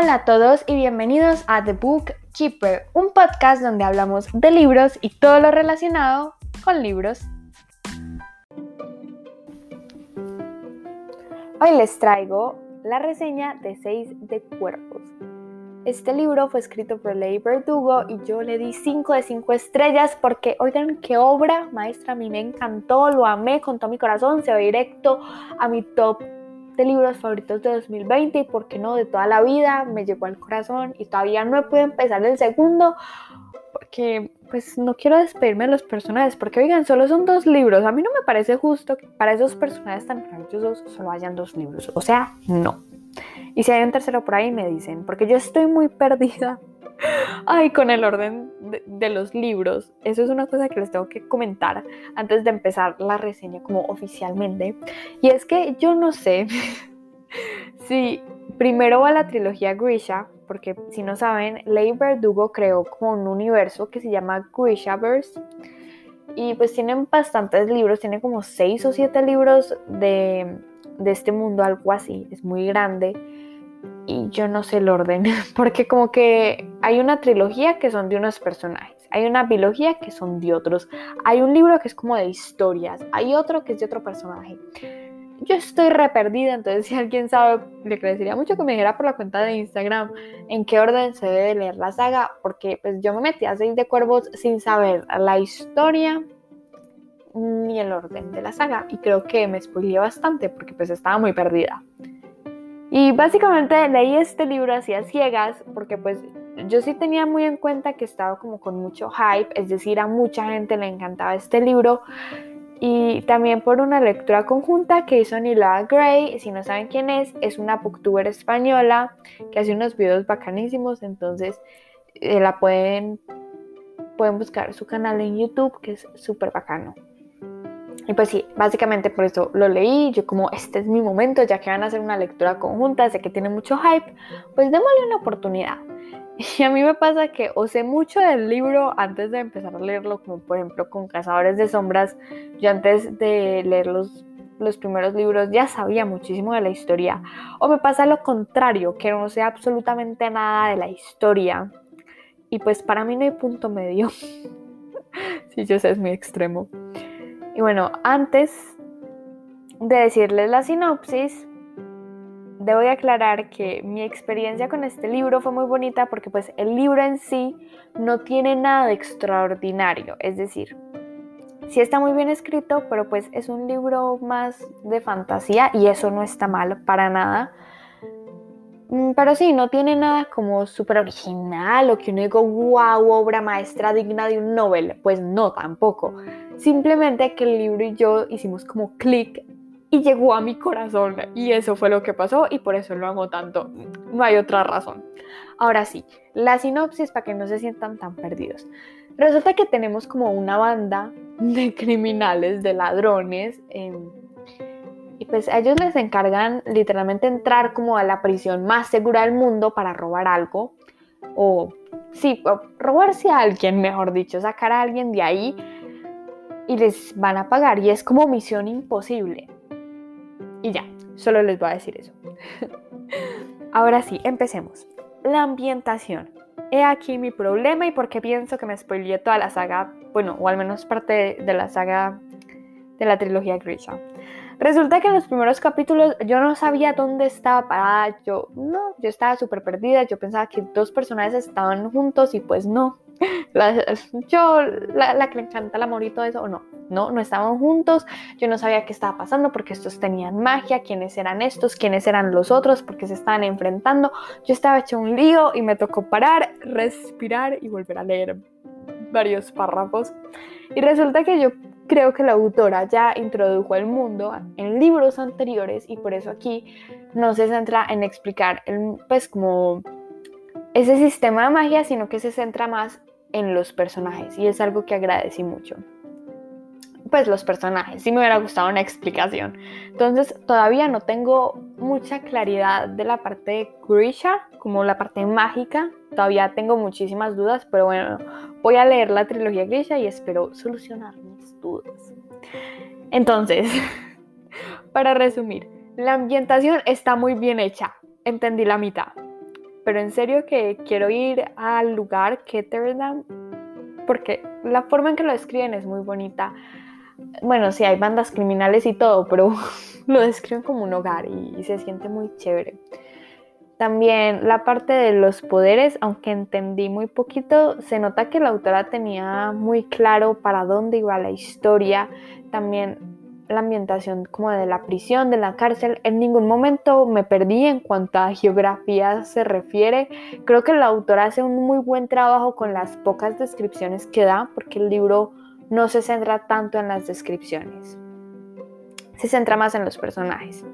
Hola a todos y bienvenidos a The Book Keeper, un podcast donde hablamos de libros y todo lo relacionado con libros. Hoy les traigo la reseña de Seis de Cuerpos. Este libro fue escrito por Leigh Verdugo y yo le di 5 de 5 estrellas porque, oigan, qué obra maestra, a mí me encantó, lo amé con todo mi corazón, se va directo a mi top libros favoritos de 2020 y por qué no de toda la vida, me llegó al corazón y todavía no he podido empezar el segundo porque pues no quiero despedirme de los personajes porque oigan, solo son dos libros, a mí no me parece justo que para esos personajes tan maravillosos solo hayan dos libros, o sea, no. Y si hay un tercero por ahí me dicen, porque yo estoy muy perdida Ay, con el orden de, los libros. Eso es una cosa que les tengo que comentar antes de empezar la reseña como oficialmente. Y es que yo no sé si primero va la trilogía Grisha, porque si no saben, Leigh Verdugo creó como un universo que se llama Grishaverse. Y pues tienen bastantes libros, tiene como seis o siete libros de, de este mundo, algo así. Es muy grande y yo no sé el orden, porque como que hay una trilogía que son de unos personajes, hay una biología que son de otros, hay un libro que es como de historias, hay otro que es de otro personaje. Yo estoy re perdida, entonces si alguien sabe, le agradecería mucho que me dijera por la cuenta de Instagram en qué orden se debe leer la saga, porque pues yo me metí a Seis de Cuervos sin saber la historia ni el orden de la saga y creo que me spoileé bastante porque pues estaba muy perdida. Y básicamente leí este libro así a ciegas porque pues yo sí tenía muy en cuenta que estaba como con mucho hype, es decir, a mucha gente le encantaba este libro y también por una lectura conjunta que hizo Nila Gray, si no saben quién es, es una booktuber española que hace unos videos bacanísimos, entonces eh, la pueden, pueden buscar su canal en YouTube que es súper bacano. Y pues sí, básicamente por eso lo leí, yo como este es mi momento, ya que van a hacer una lectura conjunta, sé que tiene mucho hype, pues démosle una oportunidad. Y a mí me pasa que o sé mucho del libro antes de empezar a leerlo, como por ejemplo con Cazadores de Sombras, yo antes de leer los, los primeros libros ya sabía muchísimo de la historia, o me pasa lo contrario, que no sé absolutamente nada de la historia. Y pues para mí no hay punto medio. sí, yo sé, es muy extremo. Y bueno, antes de decirles la sinopsis, debo de aclarar que mi experiencia con este libro fue muy bonita porque pues el libro en sí no tiene nada de extraordinario, es decir, sí está muy bien escrito, pero pues es un libro más de fantasía y eso no está mal para nada. Mm, pero sí, no tiene nada como súper original o que uno diga, wow, obra maestra digna de un Nobel. Pues no, tampoco. Simplemente que el libro y yo hicimos como clic y llegó a mi corazón. Y eso fue lo que pasó y por eso lo amo tanto. No hay otra razón. Ahora sí, la sinopsis para que no se sientan tan perdidos. Resulta que tenemos como una banda de criminales, de ladrones. en y pues ellos les encargan literalmente entrar como a la prisión más segura del mundo para robar algo. O sí, robarse a alguien, mejor dicho, sacar a alguien de ahí y les van a pagar. Y es como misión imposible. Y ya, solo les voy a decir eso. Ahora sí, empecemos. La ambientación. He aquí mi problema y por qué pienso que me spoileé toda la saga, bueno, o al menos parte de la saga de la trilogía Grisha. Resulta que en los primeros capítulos yo no sabía dónde estaba parada, yo no, yo estaba súper perdida, yo pensaba que dos personajes estaban juntos y pues no. Yo, la, que le encanta el amor y todo eso, no, no, no estaban juntos, yo no sabía qué estaba pasando porque estos tenían magia, quiénes eran estos, quiénes eran los otros, porque se estaban enfrentando, yo estaba hecho un lío y me tocó parar, respirar y volver a leer varios párrafos. Y resulta que yo creo que la autora ya introdujo el mundo en libros anteriores y por eso aquí no se centra en explicar pues como ese sistema de magia, sino que se centra más en los personajes y es algo que agradecí mucho. Pues los personajes, sí me hubiera gustado una explicación. Entonces todavía no tengo mucha claridad de la parte de Grisha, como la parte mágica. Todavía tengo muchísimas dudas, pero bueno, voy a leer la trilogía Grisha y espero solucionar mis dudas. Entonces, para resumir, la ambientación está muy bien hecha. Entendí la mitad. Pero en serio que quiero ir al lugar Ketterdam porque la forma en que lo describen es muy bonita. Bueno, sí, hay bandas criminales y todo, pero lo describen como un hogar y, se siente muy chévere. También la parte de los poderes, aunque entendí muy poquito, se nota que la autora tenía muy claro para dónde iba la historia. También la ambientación como de la prisión, de la cárcel. En ningún momento me perdí en cuanto a geografía se refiere. Creo que la autora hace un muy buen trabajo con las pocas descripciones que da, porque el libro no se centra tanto en las descripciones. Se centra más en los personajes.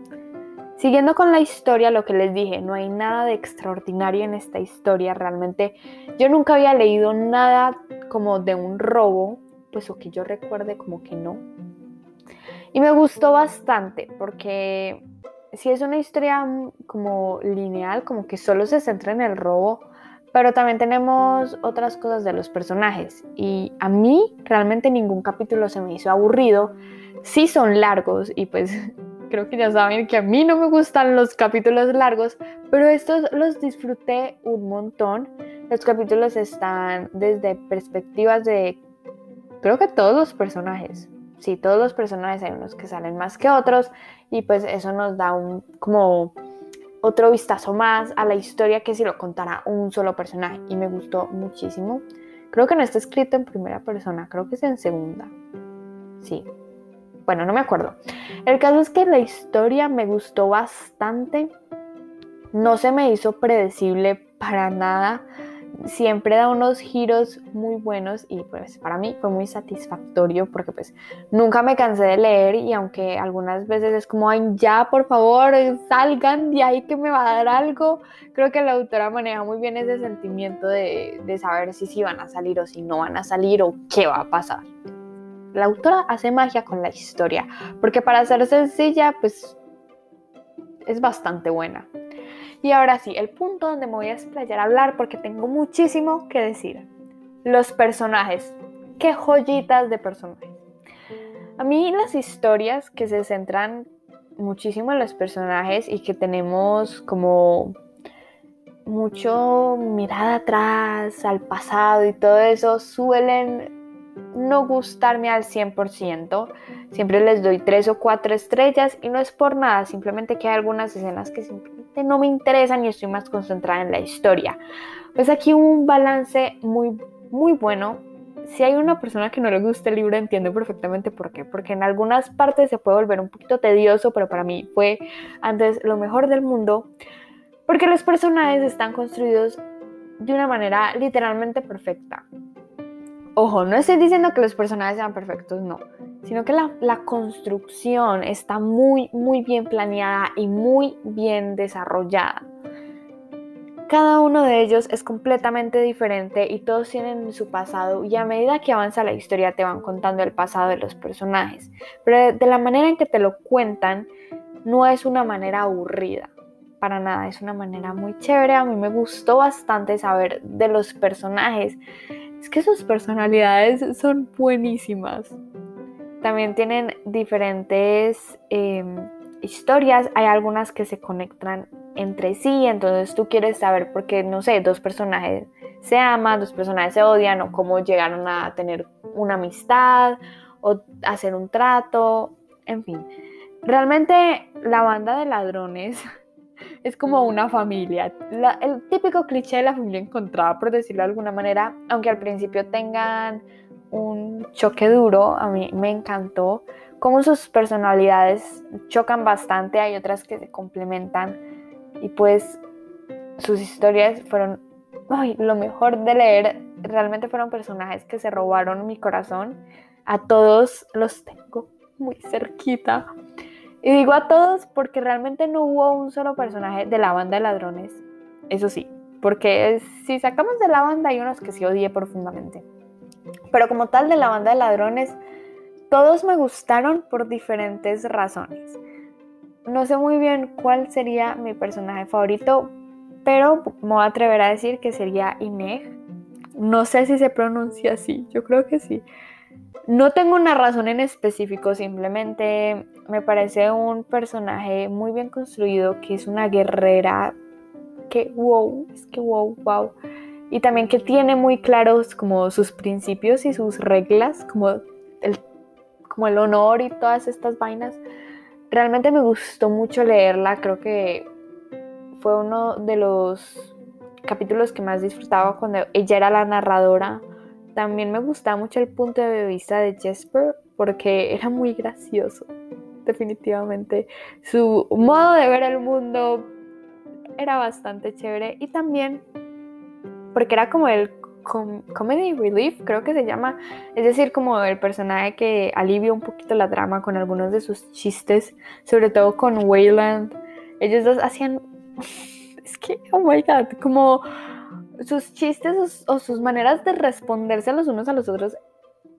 Siguiendo con la historia, lo que les dije, no hay nada de extraordinario en esta historia. Realmente yo nunca había leído nada como de un robo, pues o que yo recuerde como que no. Y me gustó bastante porque si es una historia como lineal, como que solo se centra en el robo, pero también tenemos otras cosas de los personajes. Y a mí realmente ningún capítulo se me hizo aburrido. Sí son largos y pues creo que ya saben que a mí no me gustan los capítulos largos, pero estos los disfruté un montón. Los capítulos están desde perspectivas de, creo que todos los personajes. Sí, todos los personajes hay unos que salen más que otros y pues eso nos da un como otro vistazo más a la historia que si lo contara un solo personaje y me gustó muchísimo. Creo que no está escrito en primera persona, creo que es en segunda. Sí, bueno, no me acuerdo. El caso es que la historia me gustó bastante. No se me hizo predecible para nada. Siempre da unos giros muy buenos y pues para mí fue muy satisfactorio porque pues nunca me cansé de leer y aunque algunas veces es como, ay, ya por favor salgan de ahí que me va a dar algo, creo que la autora maneja muy bien ese sentimiento de, de saber si sí van a salir o si no van a salir o qué va a pasar la autora hace magia con la historia, porque para ser sencilla, pues es bastante buena. Y ahora sí, el punto donde me voy a explayar a hablar, porque tengo muchísimo que decir. Los personajes. Qué joyitas de personajes. A mí las historias que se centran muchísimo en los personajes y que tenemos como mucho mirada atrás, al pasado y todo eso, suelen no gustarme al 100%. Siempre les doy tres o cuatro estrellas y no es por nada, simplemente que hay algunas escenas que no me interesan y estoy más concentrada en la historia. Pues aquí un balance muy, muy bueno. Si hay una persona que no le gusta el libro, entiendo perfectamente por qué. Porque en algunas partes se puede volver un poquito tedioso, pero para mí fue antes lo mejor del mundo. Porque los personajes están construidos de una manera literalmente perfecta. Ojo, no estoy diciendo que los personajes sean perfectos, no, sino que la, construcción está muy, muy bien planeada y muy bien desarrollada. Cada uno de ellos es completamente diferente y todos tienen su pasado y a medida que avanza la historia te van contando el pasado de los personajes. Pero de la manera en que te lo cuentan no es una manera aburrida, para nada, es una manera muy chévere. A mí me gustó bastante saber de los personajes es que sus personalidades son buenísimas. También tienen diferentes em, historias. Hay algunas que se conectan entre sí. Entonces tú quieres saber por qué, no sé, dos personajes se aman, dos personajes se odian o cómo llegaron a tener una amistad o hacer un trato. En fin. Realmente la banda de ladrones es como una familia. el típico cliché de la familia encontrada, por decirlo de alguna manera, aunque al principio tengan un choque duro, a mí me encantó cómo sus personalidades chocan bastante, hay otras que se complementan y pues sus historias fueron lo mejor de leer, realmente fueron personajes que se robaron mi corazón, a todos los tengo muy cerquita. Y digo a todos porque realmente no hubo un solo personaje de la banda de ladrones. Eso sí, porque si sacamos de la banda hay unos que sí odié profundamente. Pero como tal de la banda de ladrones, todos me gustaron por diferentes razones. No sé muy bien cuál sería mi personaje favorito, pero me voy a atrever a decir que sería Ineg. No sé si se pronuncia así, yo creo que sí. No tengo una razón en específico, simplemente me parece un personaje muy bien construido, que es una guerrera que wow, es que wow, wow. Y también que tiene muy claros como sus principios y sus reglas, como el, como el honor y todas estas vainas. Realmente me gustó mucho leerla, creo que fue uno de los capítulos que más disfrutaba cuando ella era la narradora. También me gustaba mucho el punto de vista de Jesper porque era muy gracioso, definitivamente. Su modo de ver el mundo era bastante chévere y también porque era como el comedy relief, creo que se llama, es decir, como el personaje que alivia un poquito la drama con algunos de sus chistes, sobre todo con Wayland. Ellos dos hacían, es que, oh my god, como sus chistes o sus maneras de responderse los unos a los otros,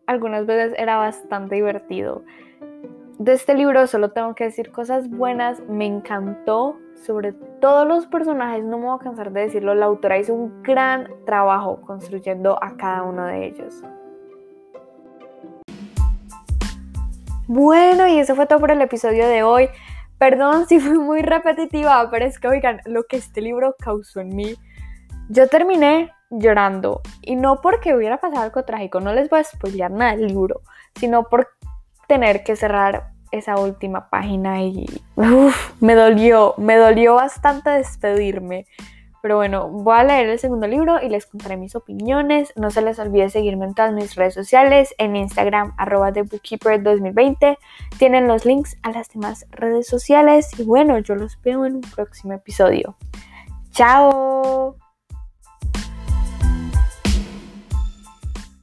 algunas veces era bastante divertido. De este libro solo tengo que decir cosas buenas, me encantó sobre todos los personajes, no me voy a cansar de decirlo, la autora hizo un gran trabajo construyendo a cada uno de ellos. Bueno, y eso fue todo por el episodio de hoy. Perdón si fui muy repetitiva, pero es que, oigan, lo que este libro causó en mí. Yo terminé llorando, y no porque hubiera pasado algo trágico, no les voy a spoilear nada del libro, sino por tener que cerrar esa última página y me dolió, me dolió bastante despedirme. Pero bueno, voy a leer el segundo libro y les contaré mis opiniones. No se les olvide seguirme en todas mis redes sociales, en Instagram, arroba TheBookkeeper2020. Tienen los links a las demás redes sociales. Y bueno, yo los veo en un próximo episodio. ¡Chao!